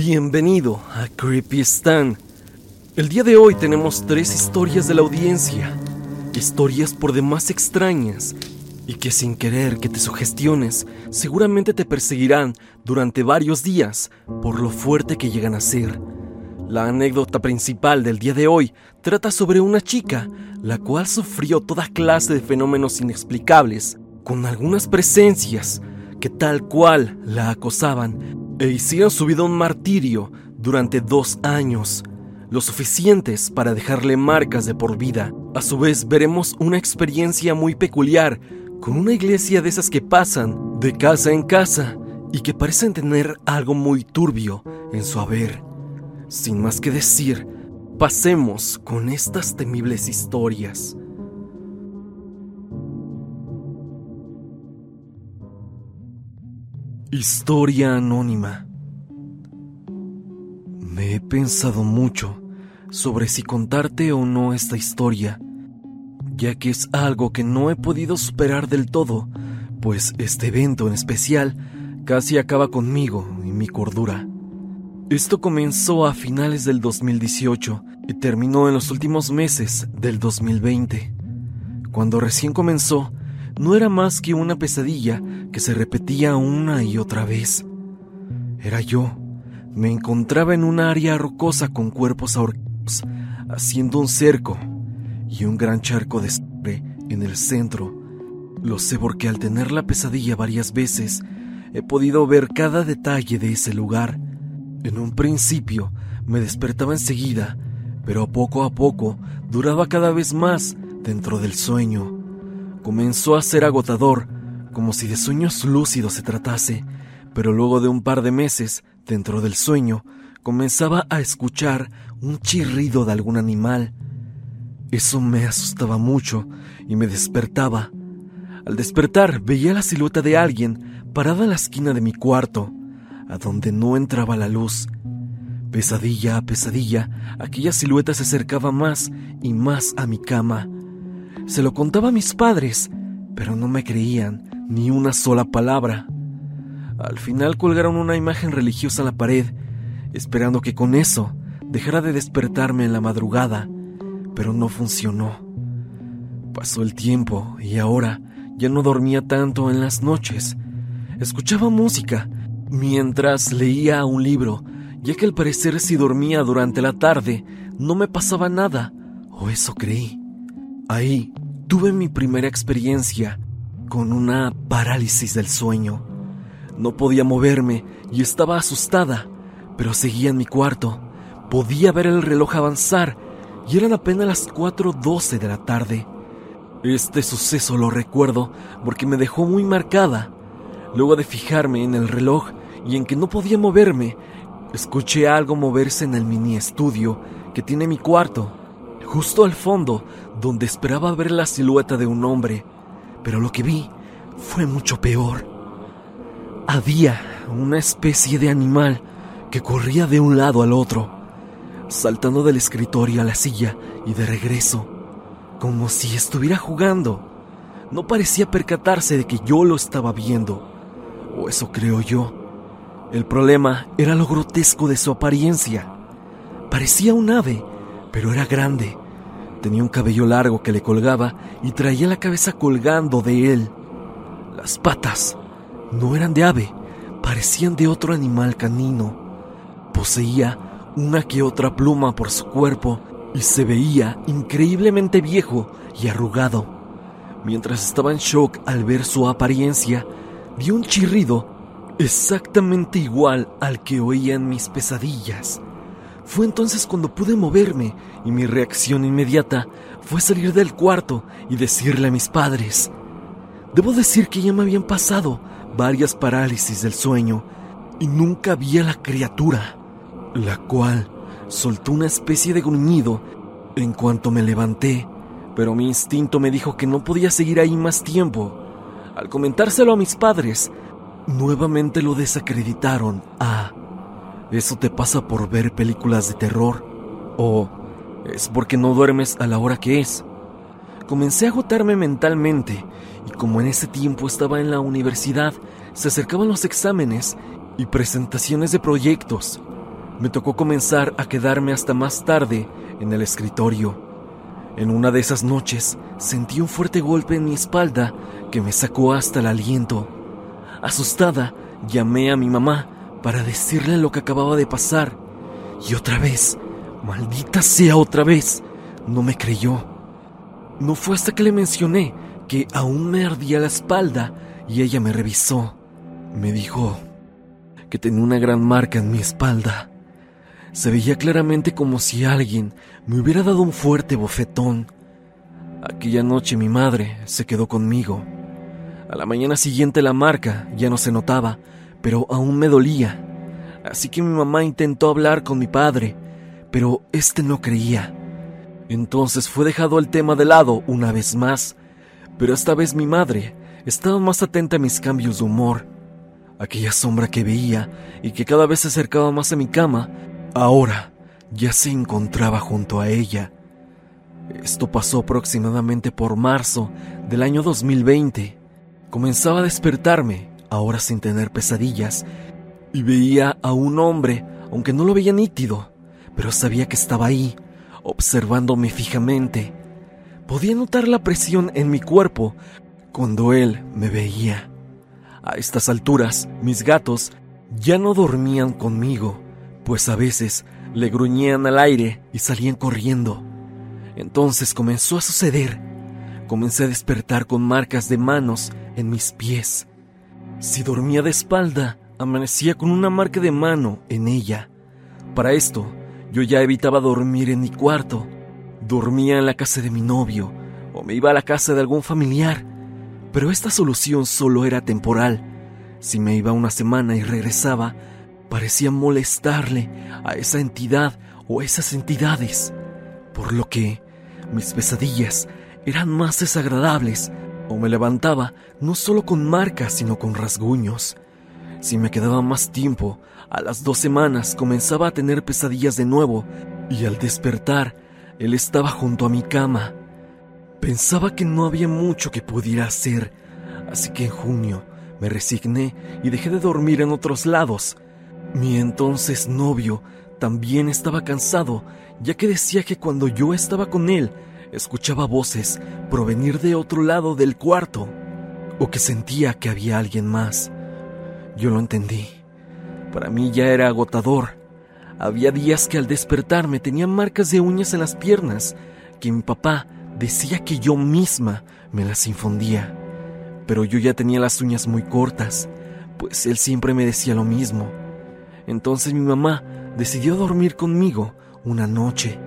Bienvenido a Creepy Stan. El día de hoy tenemos tres historias de la audiencia. Historias por demás extrañas y que sin querer que te sugestiones, seguramente te perseguirán durante varios días por lo fuerte que llegan a ser. La anécdota principal del día de hoy trata sobre una chica, la cual sufrió toda clase de fenómenos inexplicables, con algunas presencias que tal cual la acosaban e hicieron su vida un martirio durante dos años, lo suficientes para dejarle marcas de por vida. A su vez veremos una experiencia muy peculiar con una iglesia de esas que pasan de casa en casa y que parecen tener algo muy turbio en su haber. Sin más que decir, pasemos con estas temibles historias. Historia anónima. Me he pensado mucho sobre si contarte o no esta historia, ya que es algo que no he podido superar del todo, pues este evento en especial casi acaba conmigo y mi cordura. Esto comenzó a finales del 2018 y terminó en los últimos meses del 2020. Cuando recién comenzó, no era más que una pesadilla que se repetía una y otra vez. Era yo. Me encontraba en un área rocosa con cuerpos ahorcados, haciendo un cerco y un gran charco de sangre en el centro. Lo sé porque al tener la pesadilla varias veces, he podido ver cada detalle de ese lugar. En un principio me despertaba enseguida, pero poco a poco duraba cada vez más dentro del sueño comenzó a ser agotador, como si de sueños lúcidos se tratase, pero luego de un par de meses, dentro del sueño, comenzaba a escuchar un chirrido de algún animal. Eso me asustaba mucho y me despertaba. Al despertar veía la silueta de alguien parada en la esquina de mi cuarto, a donde no entraba la luz. Pesadilla a pesadilla, aquella silueta se acercaba más y más a mi cama. Se lo contaba a mis padres, pero no me creían ni una sola palabra. Al final colgaron una imagen religiosa en la pared, esperando que con eso dejara de despertarme en la madrugada, pero no funcionó. Pasó el tiempo y ahora ya no dormía tanto en las noches. Escuchaba música mientras leía un libro, ya que al parecer si dormía durante la tarde no me pasaba nada, o eso creí. Ahí tuve mi primera experiencia con una parálisis del sueño. No podía moverme y estaba asustada, pero seguía en mi cuarto. Podía ver el reloj avanzar y eran apenas las 4.12 de la tarde. Este suceso lo recuerdo porque me dejó muy marcada. Luego de fijarme en el reloj y en que no podía moverme, escuché algo moverse en el mini estudio que tiene mi cuarto justo al fondo, donde esperaba ver la silueta de un hombre, pero lo que vi fue mucho peor. Había una especie de animal que corría de un lado al otro, saltando del escritorio a la silla y de regreso, como si estuviera jugando. No parecía percatarse de que yo lo estaba viendo, o eso creo yo. El problema era lo grotesco de su apariencia. Parecía un ave, pero era grande. Tenía un cabello largo que le colgaba y traía la cabeza colgando de él. Las patas no eran de ave, parecían de otro animal canino. Poseía una que otra pluma por su cuerpo y se veía increíblemente viejo y arrugado. Mientras estaba en shock al ver su apariencia, dio un chirrido exactamente igual al que oía en mis pesadillas. Fue entonces cuando pude moverme y mi reacción inmediata fue salir del cuarto y decirle a mis padres. Debo decir que ya me habían pasado varias parálisis del sueño y nunca vi a la criatura, la cual soltó una especie de gruñido en cuanto me levanté, pero mi instinto me dijo que no podía seguir ahí más tiempo. Al comentárselo a mis padres, nuevamente lo desacreditaron a... ¿Eso te pasa por ver películas de terror? ¿O es porque no duermes a la hora que es? Comencé a agotarme mentalmente y como en ese tiempo estaba en la universidad, se acercaban los exámenes y presentaciones de proyectos. me tocó comenzar a quedarme hasta más tarde en el escritorio. En una de esas noches sentí un fuerte golpe en mi espalda que me sacó hasta el aliento. Asustada, llamé a mi mamá para decirle lo que acababa de pasar. Y otra vez, maldita sea otra vez, no me creyó. No fue hasta que le mencioné que aún me ardía la espalda y ella me revisó. Me dijo que tenía una gran marca en mi espalda. Se veía claramente como si alguien me hubiera dado un fuerte bofetón. Aquella noche mi madre se quedó conmigo. A la mañana siguiente la marca ya no se notaba, pero aún me dolía. Así que mi mamá intentó hablar con mi padre, pero este no creía. Entonces fue dejado el tema de lado una vez más, pero esta vez mi madre estaba más atenta a mis cambios de humor. Aquella sombra que veía y que cada vez se acercaba más a mi cama, ahora ya se encontraba junto a ella. Esto pasó aproximadamente por marzo del año 2020. Comenzaba a despertarme, ahora sin tener pesadillas, y veía a un hombre, aunque no lo veía nítido, pero sabía que estaba ahí, observándome fijamente. Podía notar la presión en mi cuerpo cuando él me veía. A estas alturas, mis gatos ya no dormían conmigo, pues a veces le gruñían al aire y salían corriendo. Entonces comenzó a suceder. Comencé a despertar con marcas de manos en mis pies. Si dormía de espalda, amanecía con una marca de mano en ella. Para esto, yo ya evitaba dormir en mi cuarto. Dormía en la casa de mi novio o me iba a la casa de algún familiar. Pero esta solución solo era temporal. Si me iba una semana y regresaba, parecía molestarle a esa entidad o esas entidades. Por lo que mis pesadillas eran más desagradables o me levantaba no solo con marcas, sino con rasguños. Si me quedaba más tiempo, a las dos semanas comenzaba a tener pesadillas de nuevo y al despertar, él estaba junto a mi cama. Pensaba que no había mucho que pudiera hacer, así que en junio me resigné y dejé de dormir en otros lados. Mi entonces novio también estaba cansado, ya que decía que cuando yo estaba con él, escuchaba voces provenir de otro lado del cuarto, o que sentía que había alguien más. Yo lo entendí. Para mí ya era agotador. Había días que al despertarme tenía marcas de uñas en las piernas, que mi papá decía que yo misma me las infundía. Pero yo ya tenía las uñas muy cortas, pues él siempre me decía lo mismo. Entonces mi mamá decidió dormir conmigo una noche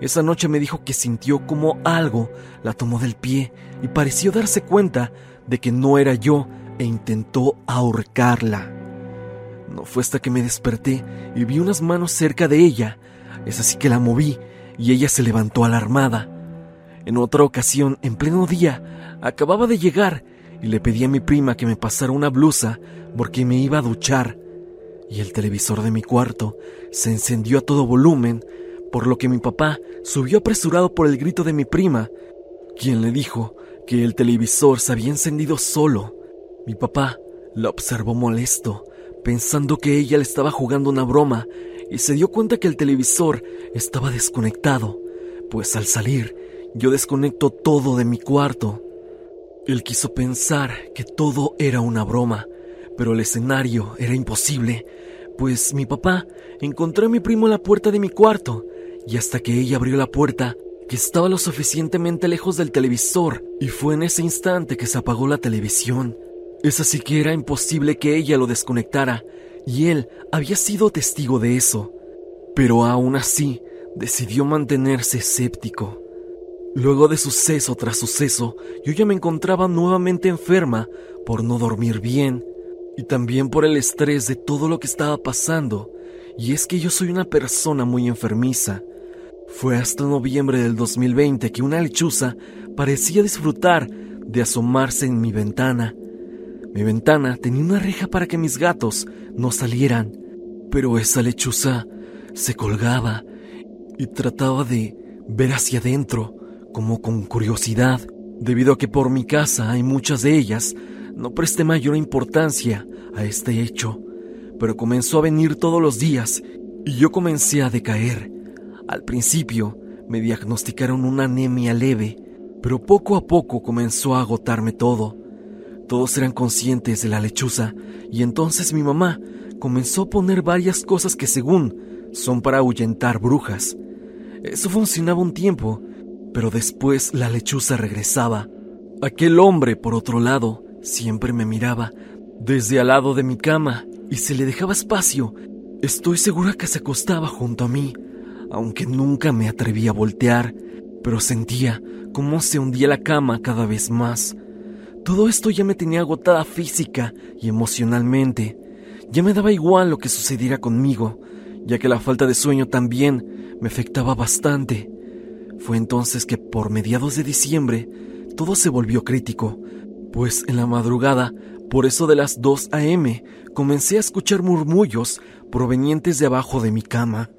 esa noche me dijo que sintió como algo la tomó del pie y pareció darse cuenta de que no era yo e intentó ahorcarla. No fue hasta que me desperté y vi unas manos cerca de ella. Es así que la moví y ella se levantó alarmada. En otra ocasión, en pleno día, acababa de llegar y le pedí a mi prima que me pasara una blusa porque me iba a duchar. Y el televisor de mi cuarto se encendió a todo volumen por lo que mi papá subió apresurado por el grito de mi prima, quien le dijo que el televisor se había encendido solo. Mi papá la observó molesto, pensando que ella le estaba jugando una broma, y se dio cuenta que el televisor estaba desconectado, pues al salir yo desconecto todo de mi cuarto. Él quiso pensar que todo era una broma, pero el escenario era imposible, pues mi papá encontró a mi primo en la puerta de mi cuarto y hasta que ella abrió la puerta, que estaba lo suficientemente lejos del televisor, y fue en ese instante que se apagó la televisión. Es así que era imposible que ella lo desconectara, y él había sido testigo de eso. Pero aún así, decidió mantenerse escéptico. Luego de suceso tras suceso, yo ya me encontraba nuevamente enferma por no dormir bien y también por el estrés de todo lo que estaba pasando. Y es que yo soy una persona muy enfermiza. Fue hasta noviembre del 2020 que una lechuza parecía disfrutar de asomarse en mi ventana. Mi ventana tenía una reja para que mis gatos no salieran, pero esa lechuza se colgaba y trataba de ver hacia adentro, como con curiosidad, debido a que por mi casa hay muchas de ellas, no presté mayor importancia a este hecho, pero comenzó a venir todos los días y yo comencé a decaer. Al principio me diagnosticaron una anemia leve, pero poco a poco comenzó a agotarme todo. Todos eran conscientes de la lechuza y entonces mi mamá comenzó a poner varias cosas que según son para ahuyentar brujas. Eso funcionaba un tiempo, pero después la lechuza regresaba. Aquel hombre, por otro lado, siempre me miraba desde al lado de mi cama y se le dejaba espacio. Estoy segura que se acostaba junto a mí, aunque nunca me atreví a voltear, pero sentía cómo se hundía la cama cada vez más. Todo esto ya me tenía agotada física y emocionalmente. Ya me daba igual lo que sucediera conmigo, ya que la falta de sueño también me afectaba bastante. Fue entonces que por mediados de diciembre todo se volvió crítico, pues en la madrugada, por eso de las 2 a.m., comencé a escuchar murmullos provenientes de abajo de mi cama,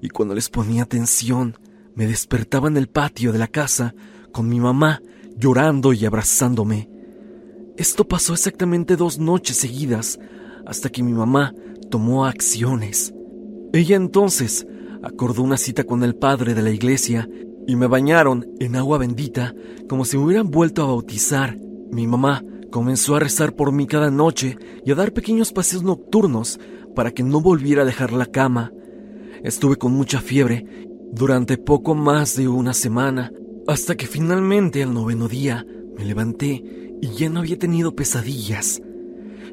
y cuando les ponía atención, me despertaba en el patio de la casa con mi mamá llorando y abrazándome. Esto pasó exactamente dos noches seguidas, hasta que mi mamá tomó acciones. Ella entonces acordó una cita con el padre de la iglesia y me bañaron en agua bendita como si me hubieran vuelto a bautizar. Mi mamá comenzó a rezar por mí cada noche y a dar pequeños paseos nocturnos para que no volviera a dejar la cama. Estuve con mucha fiebre durante poco más de una semana, hasta que finalmente al noveno día me levanté y ya no había tenido pesadillas.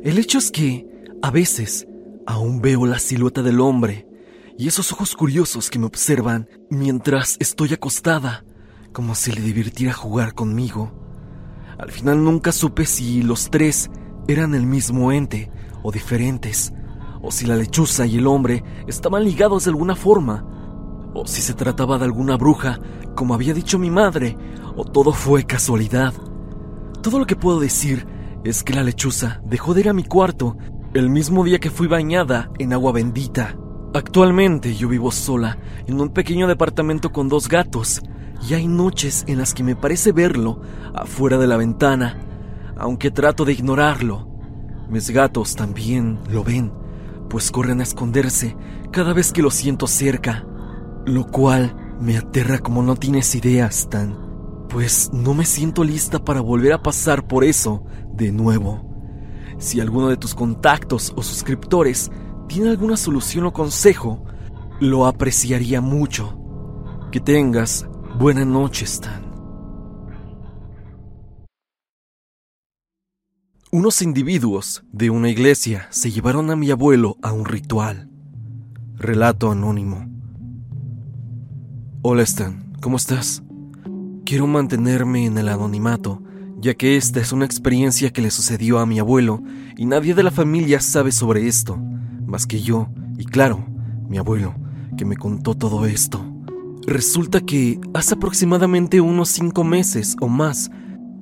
El hecho es que, a veces, aún veo la silueta del hombre y esos ojos curiosos que me observan mientras estoy acostada, como si le divirtiera jugar conmigo. Al final nunca supe si los tres eran el mismo ente o diferentes, o si la lechuza y el hombre estaban ligados de alguna forma, o si se trataba de alguna bruja, como había dicho mi madre, o todo fue casualidad. Todo lo que puedo decir es que la lechuza dejó de ir a mi cuarto el mismo día que fui bañada en agua bendita. Actualmente yo vivo sola en un pequeño departamento con dos gatos y hay noches en las que me parece verlo afuera de la ventana, aunque trato de ignorarlo. Mis gatos también lo ven pues corren a esconderse cada vez que lo siento cerca, lo cual me aterra como no tienes idea, Stan, pues no me siento lista para volver a pasar por eso de nuevo. Si alguno de tus contactos o suscriptores tiene alguna solución o consejo, lo apreciaría mucho. Que tengas buena noche, Stan. Unos individuos de una iglesia se llevaron a mi abuelo a un ritual. Relato anónimo. Hola Stan, ¿cómo estás? Quiero mantenerme en el anonimato, ya que esta es una experiencia que le sucedió a mi abuelo y nadie de la familia sabe sobre esto, más que yo y claro, mi abuelo, que me contó todo esto. Resulta que hace aproximadamente unos cinco meses o más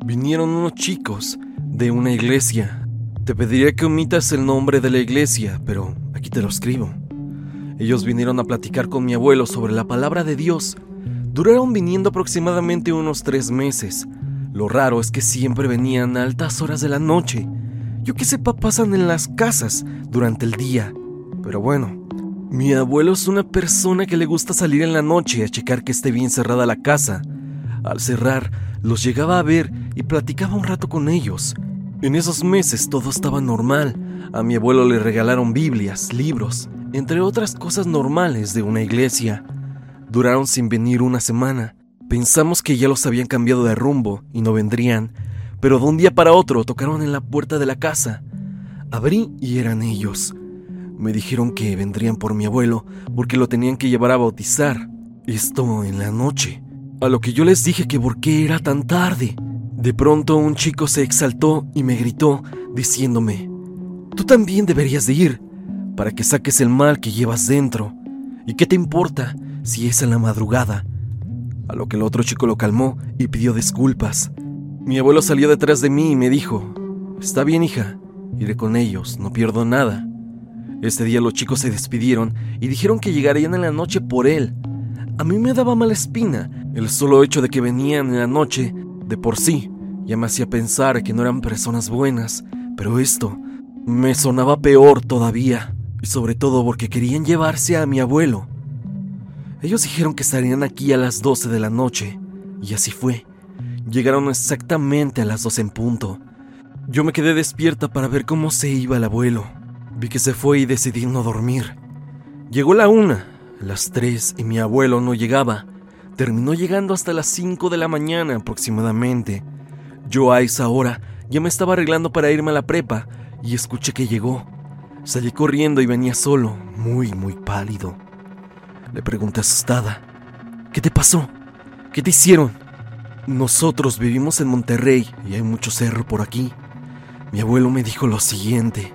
vinieron unos chicos de una iglesia. Te pediría que omitas el nombre de la iglesia, pero aquí te lo escribo. Ellos vinieron a platicar con mi abuelo sobre la palabra de Dios. Duraron viniendo aproximadamente unos tres meses. Lo raro es que siempre venían a altas horas de la noche. Yo que sepa pasan en las casas durante el día. Pero bueno, mi abuelo es una persona que le gusta salir en la noche a checar que esté bien cerrada la casa. Al cerrar, los llegaba a ver y platicaba un rato con ellos. En esos meses todo estaba normal. A mi abuelo le regalaron Biblias, libros, entre otras cosas normales de una iglesia. Duraron sin venir una semana. Pensamos que ya los habían cambiado de rumbo y no vendrían, pero de un día para otro tocaron en la puerta de la casa. Abrí y eran ellos. Me dijeron que vendrían por mi abuelo porque lo tenían que llevar a bautizar. Esto en la noche. A lo que yo les dije que por qué era tan tarde. De pronto un chico se exaltó y me gritó, diciéndome, Tú también deberías de ir, para que saques el mal que llevas dentro. ¿Y qué te importa si es en la madrugada? A lo que el otro chico lo calmó y pidió disculpas. Mi abuelo salió detrás de mí y me dijo, Está bien hija, iré con ellos, no pierdo nada. Este día los chicos se despidieron y dijeron que llegarían en la noche por él. A mí me daba mala espina el solo hecho de que venían en la noche de por sí ya me hacía pensar que no eran personas buenas, pero esto me sonaba peor todavía. y sobre todo porque querían llevarse a mi abuelo. Ellos dijeron que estarían aquí a las 12 de la noche, y así fue. Llegaron exactamente a las 12 en punto. Yo me quedé despierta para ver cómo se iba el abuelo. Vi que se fue y decidí no dormir. Llegó la una, las tres y mi abuelo no llegaba. Terminó llegando hasta las 5 de la mañana aproximadamente. Yo a esa hora ya me estaba arreglando para irme a la prepa y escuché que llegó. Salí corriendo y venía solo, muy, muy pálido. Le pregunté asustada, ¿qué te pasó? ¿Qué te hicieron? Nosotros vivimos en Monterrey y hay mucho cerro por aquí. Mi abuelo me dijo lo siguiente.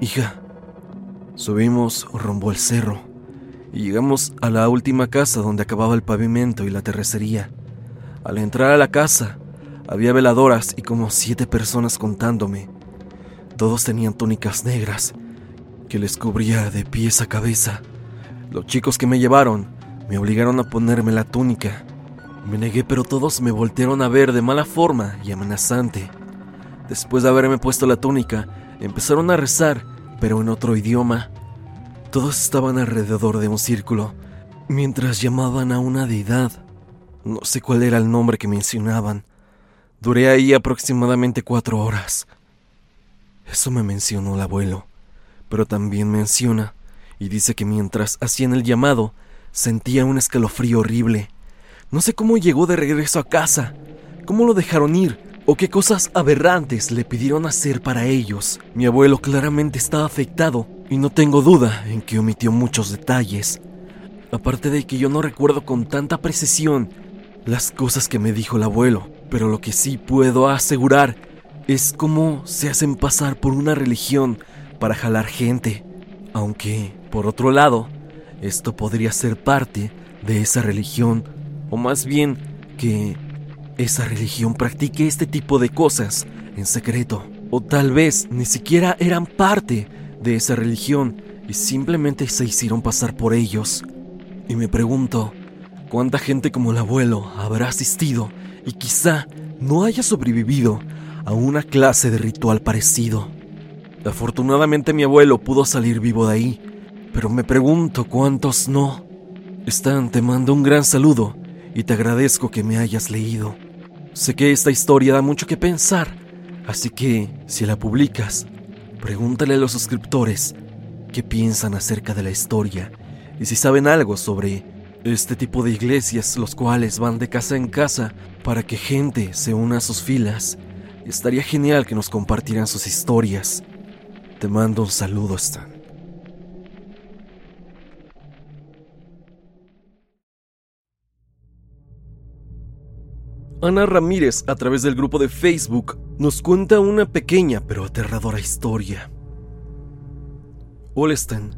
Hija, subimos rumbo al cerro y llegamos a la última casa donde acababa el pavimento y la terracería. Al entrar a la casa, había veladoras y como siete personas contándome. Todos tenían túnicas negras que les cubría de pies a cabeza. Los chicos que me llevaron me obligaron a ponerme la túnica. Me negué, pero todos me voltearon a ver de mala forma y amenazante. Después de haberme puesto la túnica, empezaron a rezar, pero en otro idioma. Todos estaban alrededor de un círculo, mientras llamaban a una deidad. No sé cuál era el nombre que mencionaban. Duré ahí aproximadamente cuatro horas. Eso me mencionó el abuelo, pero también menciona y dice que mientras hacían el llamado, sentía un escalofrío horrible. No sé cómo llegó de regreso a casa, cómo lo dejaron ir o qué cosas aberrantes le pidieron hacer para ellos. Mi abuelo claramente estaba afectado y no tengo duda en que omitió muchos detalles. Aparte de que yo no recuerdo con tanta precisión las cosas que me dijo el abuelo. Pero lo que sí puedo asegurar es cómo se hacen pasar por una religión para jalar gente. Aunque, por otro lado, esto podría ser parte de esa religión, o más bien que esa religión practique este tipo de cosas en secreto. O tal vez ni siquiera eran parte de esa religión y simplemente se hicieron pasar por ellos. Y me pregunto, ¿cuánta gente como el abuelo habrá asistido y quizá no haya sobrevivido a una clase de ritual parecido. Afortunadamente mi abuelo pudo salir vivo de ahí, pero me pregunto cuántos no. Stan, te mando un gran saludo y te agradezco que me hayas leído. Sé que esta historia da mucho que pensar, así que si la publicas, pregúntale a los suscriptores qué piensan acerca de la historia y si saben algo sobre este tipo de iglesias, los cuales van de casa en casa para que gente se una a sus filas. Estaría genial que nos compartieran sus historias. Te mando un saludo, Stan. Ana Ramírez, a través del grupo de Facebook, nos cuenta una pequeña pero aterradora historia. Hola Stan,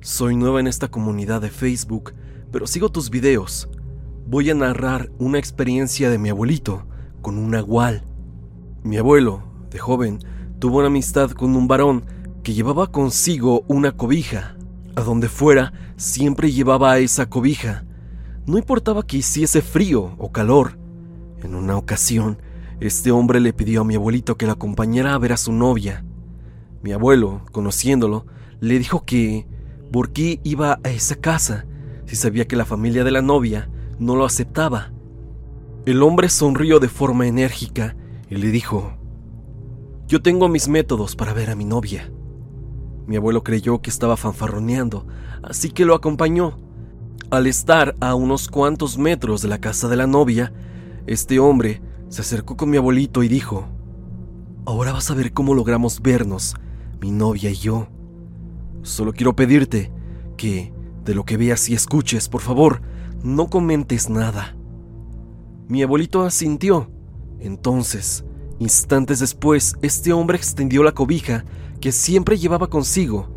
soy nueva en esta comunidad de Facebook pero sigo tus videos. Voy a narrar una experiencia de mi abuelito con un nahual. Mi abuelo, de joven, tuvo una amistad con un varón que llevaba consigo una cobija. A donde fuera, siempre llevaba esa cobija. No importaba que hiciese frío o calor. En una ocasión, este hombre le pidió a mi abuelito que lo acompañara a ver a su novia. Mi abuelo, conociéndolo, le dijo que por qué iba a esa casa si sabía que la familia de la novia no lo aceptaba. El hombre sonrió de forma enérgica y le dijo, Yo tengo mis métodos para ver a mi novia. Mi abuelo creyó que estaba fanfarroneando, así que lo acompañó. Al estar a unos cuantos metros de la casa de la novia, este hombre se acercó con mi abuelito y dijo, Ahora vas a ver cómo logramos vernos, mi novia y yo. Solo quiero pedirte que de lo que veas y escuches, por favor, no comentes nada. Mi abuelito asintió. Entonces, instantes después, este hombre extendió la cobija que siempre llevaba consigo.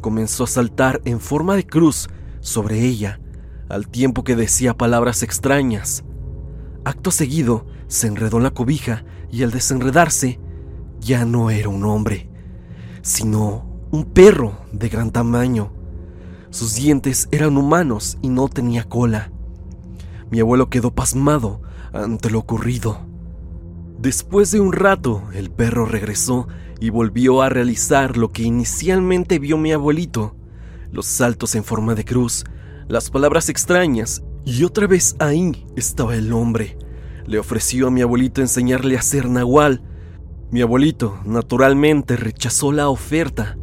Comenzó a saltar en forma de cruz sobre ella, al tiempo que decía palabras extrañas. Acto seguido, se enredó en la cobija y al desenredarse, ya no era un hombre, sino un perro de gran tamaño sus dientes eran humanos y no tenía cola. Mi abuelo quedó pasmado ante lo ocurrido. Después de un rato, el perro regresó y volvió a realizar lo que inicialmente vio mi abuelito, los saltos en forma de cruz, las palabras extrañas, y otra vez ahí estaba el hombre. Le ofreció a mi abuelito enseñarle a hacer nahual. Mi abuelito, naturalmente, rechazó la oferta.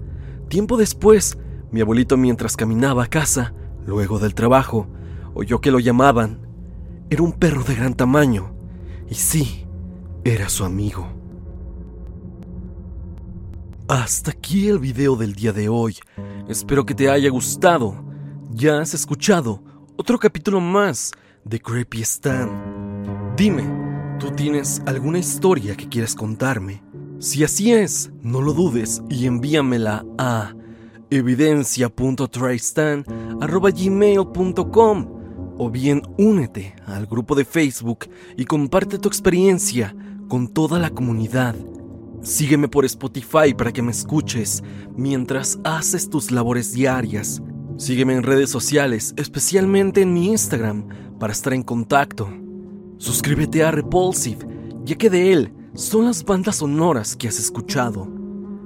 Tiempo después, mi abuelito mientras caminaba a casa, luego del trabajo, oyó que lo llamaban. Era un perro de gran tamaño. Y sí, era su amigo. Hasta aquí el video del día de hoy. Espero que te haya gustado. Ya has escuchado otro capítulo más de Creepy Stan. Dime, ¿tú tienes alguna historia que quieras contarme? Si así es, no lo dudes y envíamela a evidencia.tristan.gmail.com o bien únete al grupo de Facebook y comparte tu experiencia con toda la comunidad. Sígueme por Spotify para que me escuches mientras haces tus labores diarias. Sígueme en redes sociales, especialmente en mi Instagram, para estar en contacto. Suscríbete a Repulsive, ya que de él son las bandas sonoras que has escuchado.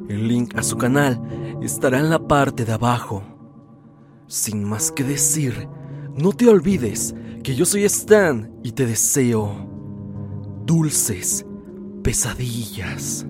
El link a su canal estará en la parte de abajo. Sin más que decir, no te olvides que yo soy Stan y te deseo dulces pesadillas.